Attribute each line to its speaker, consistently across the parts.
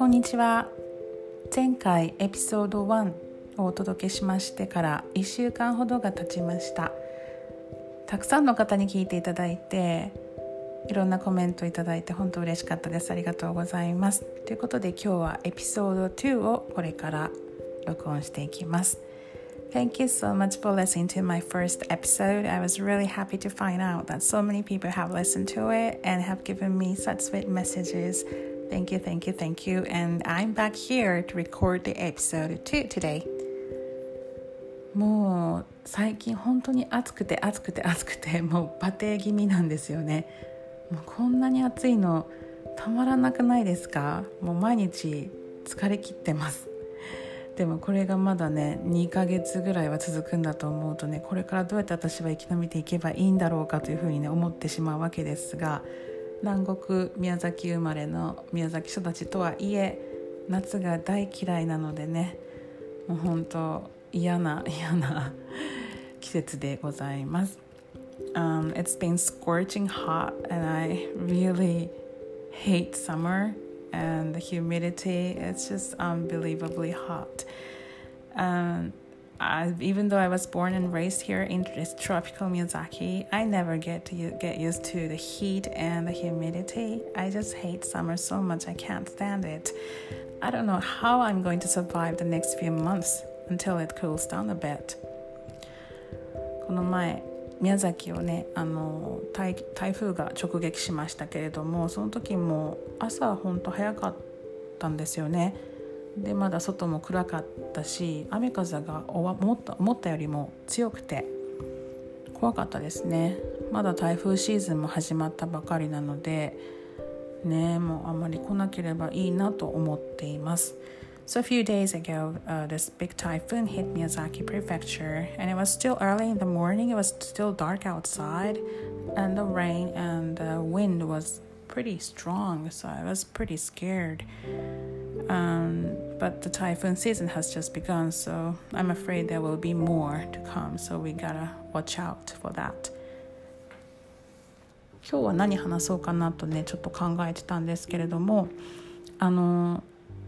Speaker 1: こんにちは前回エピソード1をお届けしましてから1週間ほどが経ちましたたくさんの方に聞いていただいていろんなコメントいただいて本当嬉しかったですありがとうございますということで今日はエピソード2をこれから録音していきます Thank you so much for listening to my first episode. I was really happy to find out that so many people have listened to it and have given me such sweet messages. Thank you, thank you, thank you. And I'm back here to record the episode 2 today. もう最近本当に暑くて暑くて暑くて もうバテ気味なんですよね。もうこんなに暑いのたまらなくないですか？もう毎日疲れ切ってます。でもこれがまだね2ヶ月ぐらいは続くんだと思うとねこれからどうやって私は生き延びていけばいいんだろうかというふうにね思ってしまうわけですが南国宮崎生まれの宮崎育ちとはいえ夏が大嫌いなのでねもう本当嫌な嫌な季節でございます。Um, it's been scorching hot and I really hate summer and the humidity it's just unbelievably hot um, I, even though I was born and raised here in this tropical Miyazaki, I never get to get used to the heat and the humidity. I just hate summer so much. I can't stand it. I don't know how I'm going to survive the next few months until it cools down a bit. この前宮崎をねあの台風が直撃しましたけれどもその時も朝ほんと早かったんですよね でまだ外も暗かったし雨風が思った思ったよりも強くて怖かったですねまだ台風シーズンも始まったばかりなのでねもうあまり来なければいいなと思っています So a few days ago, uh, this big typhoon hit Miyazaki Prefecture, and it was still early in the morning. It was still dark outside, and the rain and the wind was pretty strong, so I was pretty scared. Um, but the typhoon season has just begun, so I'm afraid there will be more to come. So we gotta watch out for that. 今日は何話そうかなとねちょっと考えてたんですけれどもあの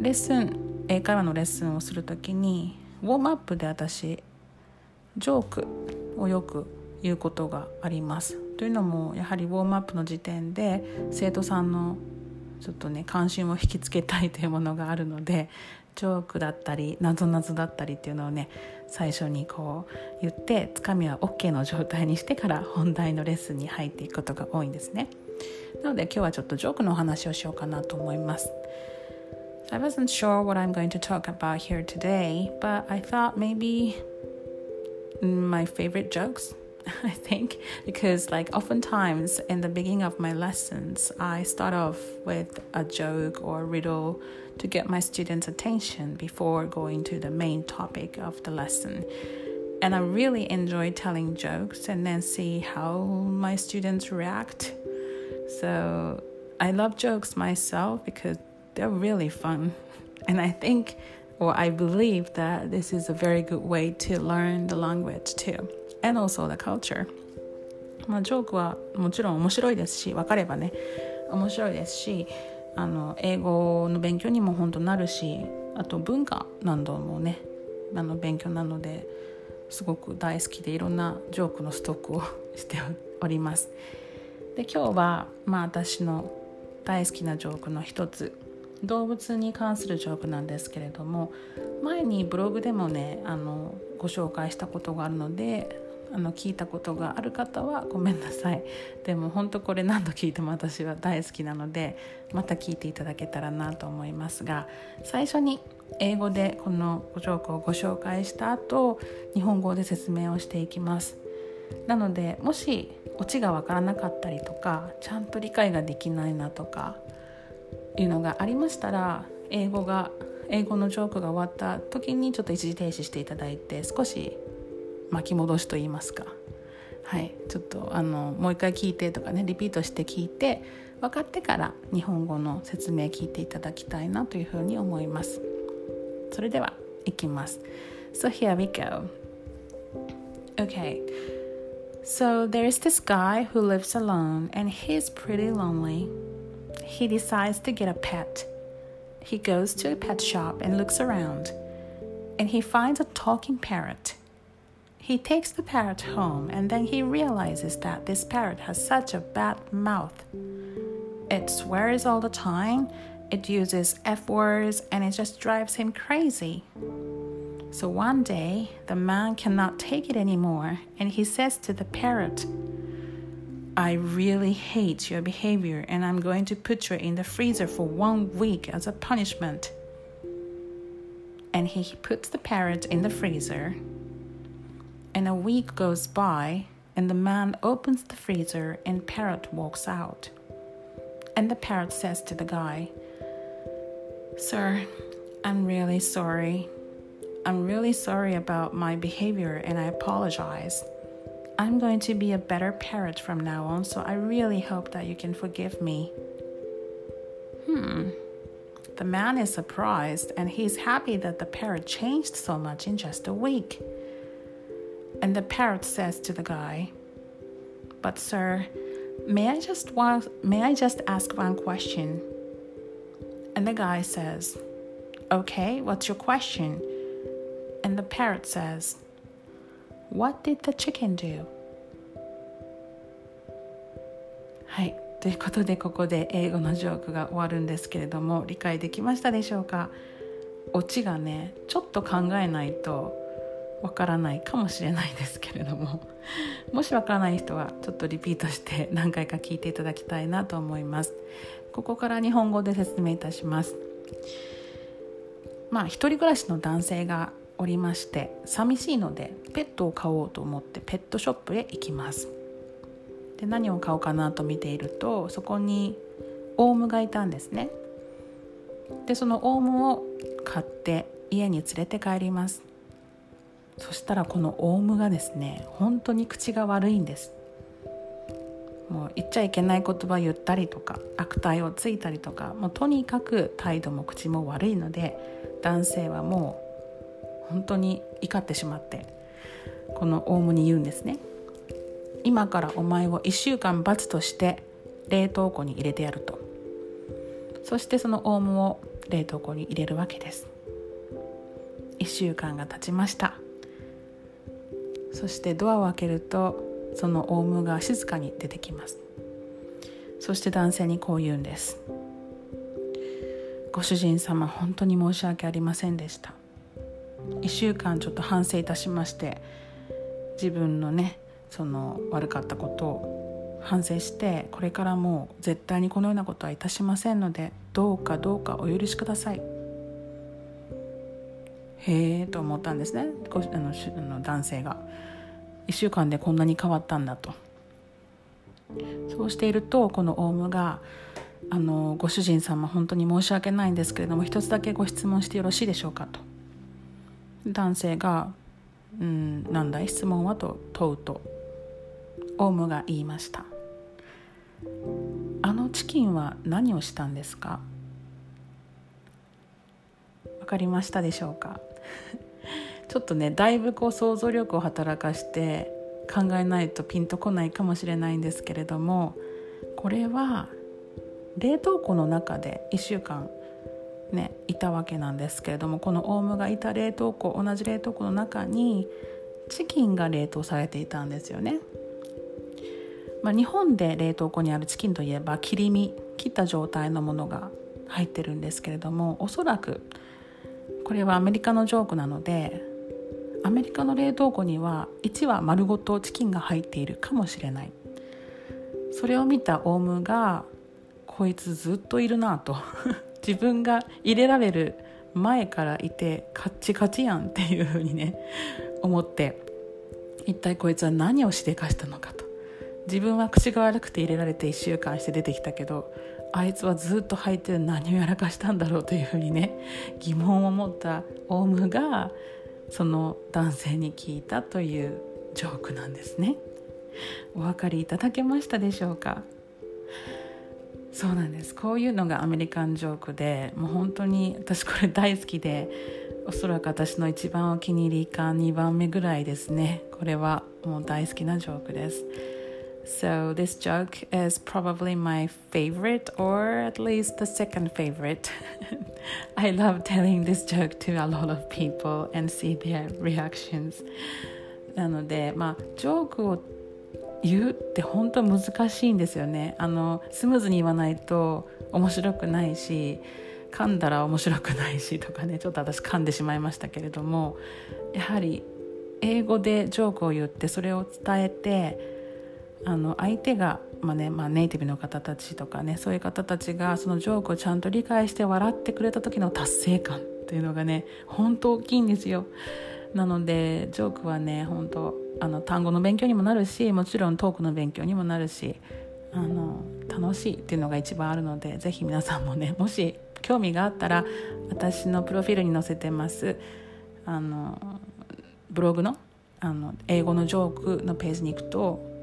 Speaker 1: レッスン英会話のレッスンをする時にウォームアップで私ジョークをよく言うことがあります。というのもやはりウォームアップの時点で生徒さんのちょっとね関心を引きつけたいというものがあるのでジョークだったりなぞなぞだったりっていうのをね最初にこう言ってつかみは OK の状態にしてから本題のレッスンに入っていくことが多いんですね。なので今日はちょっとジョークのお話をしようかなと思います。I wasn't sure what I'm going to talk about here today, but I thought maybe my favorite jokes. I think because, like, oftentimes in the beginning of my lessons, I start off with a joke or a riddle to get my students' attention before going to the main topic of the lesson. And I really enjoy telling jokes and then see how my students react. So I love jokes myself because they're really fun. And I think or I believe that this is a very good way to learn the language too and also the culture. まあ、ジョークはもちろん面白いですし分かればね面白いですしあの英語の勉強にも本当なるしあと文化などもねあの勉強なのですごく大好きでいろんなジョークのストックをしております。で今日は、まあ、私の大好きなジョークの一つ動物に関するジョークなんですけれども前にブログでもねあのご紹介したことがあるのであの聞いたことがある方はごめんなさい。でも本当これ何度聞いても私は大好きなのでまた聞いていただけたらなと思いますが最初に英語でこのジョークをご紹介した後日本語で説明をしていきます。なのでもしオチがわからなかったりとかちゃんと理解ができないなとかいうのがありましたら英語が英語のジョークが終わった時にちょっと一時停止していただいて少し巻き戻しと言いますかはいちょっとあのもう一回聞いてとかねリピートして聞いて分かってから日本語の説明聞いていただきたいなというふうに思いますそれではいきます So here we go Okay So there's this guy who lives alone and he's pretty lonely he decides to get a pet. he goes to a pet shop and looks around, and he finds a talking parrot. He takes the parrot home, and then he realizes that this parrot has such a bad mouth. It swears all the time, it uses F words, and it just drives him crazy. So one day, the man cannot take it anymore, and he says to the parrot, I really hate your behavior, and I'm going to put you in the freezer for one week as a punishment. And he puts the parrot in the freezer, and a week goes by, and the man opens the freezer, and parrot walks out. And the parrot says to the guy, Sir, I'm really sorry. I'm really sorry about my behavior and I apologize. I'm going to be a better parrot from now on, so I really hope that you can forgive me. Hmm. The man is surprised and he's happy that the parrot changed so much in just a week. And the parrot says to the guy, "But sir, may I just want, may I just ask one question?" And the guy says, "Okay, what's your question?" And the parrot says, What did the chicken do? はい。ということでここで英語のジョークが終わるんですけれども理解できましたでしょうかオチがねちょっと考えないと わからないかもしれないですけれども もしわからない人はちょっとリピートして何回か聞いていただきたいなと思います。ここから日本語で説明いたします。まあ一人暮らしの男性がおりまして寂しいのでペットを飼おうと思ってペットショップへ行きます。で何を買おうかなと見ているとそこにオウムがいたんですね。でそのオウムを買って家に連れて帰ります。そしたらこのオウムがですね本当に口が悪いんです。もう言っちゃいけない言葉言ったりとか悪態をついたりとかもうとにかく態度も口も悪いので男性はもう本当に怒ってしまってこのオウムに言うんですね。今からお前を1週間罰として冷凍庫に入れてやると。そしてそのオウムを冷凍庫に入れるわけです。1週間が経ちました。そしてドアを開けるとそのオウムが静かに出てきます。そして男性にこう言うんです。ご主人様本当に申し訳ありませんでした。1週間ちょっと反省いたしまして自分のねその悪かったことを反省してこれからもう絶対にこのようなことはいたしませんのでどうかどうかお許しください。へえと思ったんですね。あのあの男性が。1週間でこんなに変わったんだと。そうしているとこのオウムがあのご主人様本当に申し訳ないんですけれども一つだけご質問してよろしいでしょうかと。男性が「うんなんだい質問は?」と問うとオウムが言いました「あのチキンは何をしたんですか?」わかりましたでしょうか？ちょっとねだいぶこう想像力を働かして考えないとピンとこないかもしれないんですけれどもこれは冷凍庫の中で1週間ね、いたわけなんですけれどもこのオウムがいた冷凍庫同じ冷凍庫の中にチキンが冷凍されていたんですよね、まあ、日本で冷凍庫にあるチキンといえば切り身切った状態のものが入ってるんですけれどもおそらくこれはアメリカのジョークなのでアメリカの冷凍庫には1羽丸ごとチキンが入っているかもしれない。それを見たオウムがこいつずっといるなと。自分が入れられる前からいてカッチカチやんっていうふうにね思って一体こいつは何をしでかしたのかと。自分は口が悪くて入れられて1週間して出てきたけどあいつはずっと履いて何をやらかしたんだろうというふうにね疑問を持ったオウムがその男性に聞いたというジョークなんですね。お分かりいただけましたでしょうか？そうなんです。こういうのがアメリカンジョークでもう本当に私これ大好きでおそらく私の一番お気に入りか2番目ぐらいですね。これはもう大好きなジョークです。So this joke is probably my favorite, or at least the second favorite. I love telling this joke to a lot of people and see their reactions. なので、まあ、ジョークを言うって本当難しいんですよねあのスムーズに言わないと面白くないし噛んだら面白くないしとかねちょっと私噛んでしまいましたけれどもやはり英語でジョークを言ってそれを伝えてあの相手が、まあねまあ、ネイティブの方たちとかねそういう方たちがそのジョークをちゃんと理解して笑ってくれた時の達成感っていうのがね本当大きいんですよ。なのでジョークはね本当あの単語の勉強にもなるしもちろんトークの勉強にもなるしあの楽しいっていうのが一番あるのでぜひ皆さんもねもし興味があったら私のプロフィールに載せてますあのブログのあの英語のジョークのページに行くと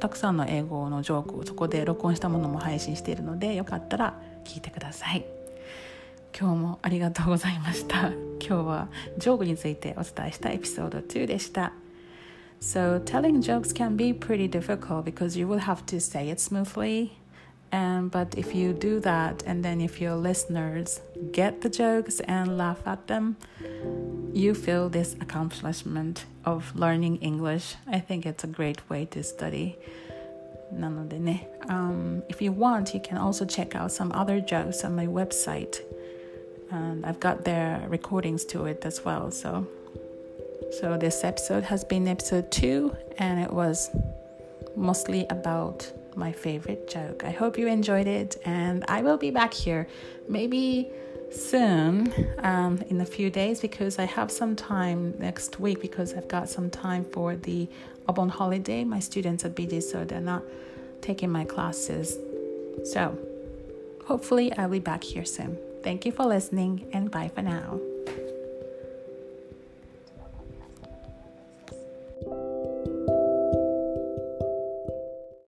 Speaker 1: たくさんの英語のジョークをそこで録音したものも配信しているのでよかったら聞いてください今日もありがとうございました今日はジョークについてお伝えしたエピソード2でした So telling jokes can be pretty difficult because you will have to say it smoothly And but if you do that, and then if your listeners get the jokes and laugh at them, you feel this accomplishment of learning English. I think it's a great way to study. なのでね、um, if you want, you can also check out some other jokes on my website. And I've got their recordings to it as well. So, so this episode has been episode two, and it was mostly about my favorite joke. I hope you enjoyed it, and I will be back here maybe soon um, in a few days because I have some time next week because I've got some time for the Obon holiday. My students are busy, so they're not taking my classes. So hopefully, I'll be back here soon. Thank you for listening, and bye for now.